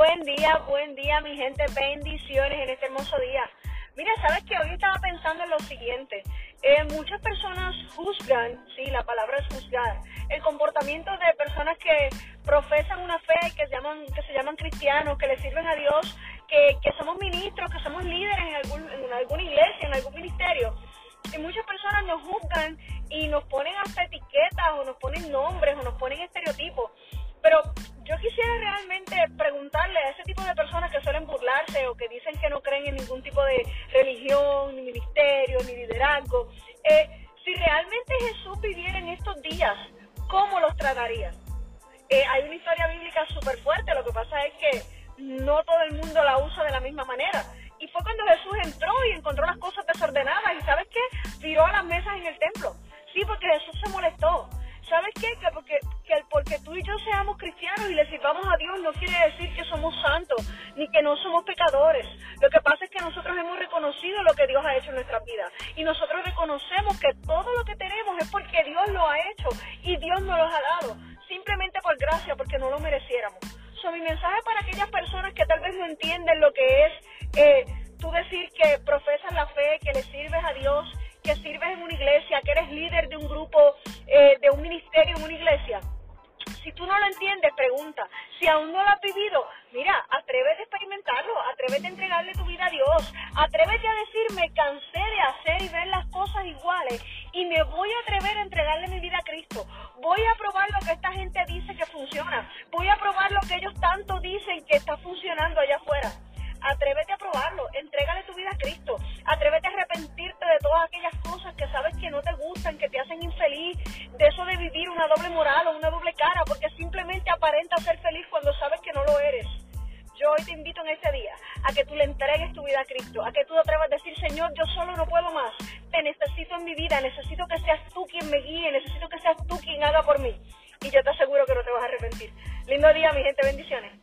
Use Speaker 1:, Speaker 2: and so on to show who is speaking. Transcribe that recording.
Speaker 1: Buen día, buen día, mi gente. Bendiciones en este hermoso día. Mira, sabes que hoy estaba pensando en lo siguiente. Eh, muchas personas juzgan, sí, la palabra es juzgar, el comportamiento de personas que profesan una fe y que se llaman, cristianos, que le sirven a Dios, que, que somos ministros, que somos líderes en, algún, en alguna iglesia, en algún ministerio. Y muchas personas nos juzgan y nos ponen hasta etiquetas o nos ponen nombres o nos ponen estereotipos. Preguntarle a ese tipo de personas que suelen burlarse o que dicen que no creen en ningún tipo de religión, ni ministerio, ni liderazgo, eh, si realmente Jesús viviera en estos días, ¿cómo los trataría? Eh, hay una historia bíblica súper fuerte, lo que pasa es que no todo el mundo la usa de la misma manera. Y fue cuando Jesús entró y encontró las cosas desordenadas y ¿sabes qué? Tiró a las mesas en el templo. Sí, porque Jesús se molestó. ¿Sabes qué? Que porque, que porque tú y yo seamos cristianos y le sirvamos a Dios no quiere decir que somos santos ni que no somos pecadores. Lo que pasa es que nosotros hemos reconocido lo que Dios ha hecho en nuestra vida y nosotros reconocemos que todo lo que tenemos es porque Dios lo ha hecho y Dios nos lo ha dado, simplemente por gracia, porque no lo mereciéramos. So, mi mensaje para aquellas personas que tal vez no entienden lo que es eh, tú decir que profesas la fe, en una iglesia. Si tú no lo entiendes, pregunta. Si aún no lo has vivido, mira, atrévete a experimentarlo, atrévete a entregarle tu vida a Dios, atrévete a decir, me cansé de hacer y ver las cosas iguales y me voy a atrever a entregarle mi vida a Cristo. Voy a probar lo que esta gente dice que funciona. Voy a probar lo que ellos tanto dicen que está funcionando allá afuera. Atrévete a probarlo, entrégale tu vida a Cristo. Atrévete a que sabes que no te gustan, que te hacen infeliz, de eso de vivir una doble moral o una doble cara, porque simplemente aparenta ser feliz cuando sabes que no lo eres. Yo hoy te invito en este día a que tú le entregues tu vida a Cristo, a que tú te atrevas a decir, Señor, yo solo no puedo más, te necesito en mi vida, necesito que seas tú quien me guíe, necesito que seas tú quien haga por mí. Y yo te aseguro que no te vas a arrepentir. Lindo día, mi gente, bendiciones.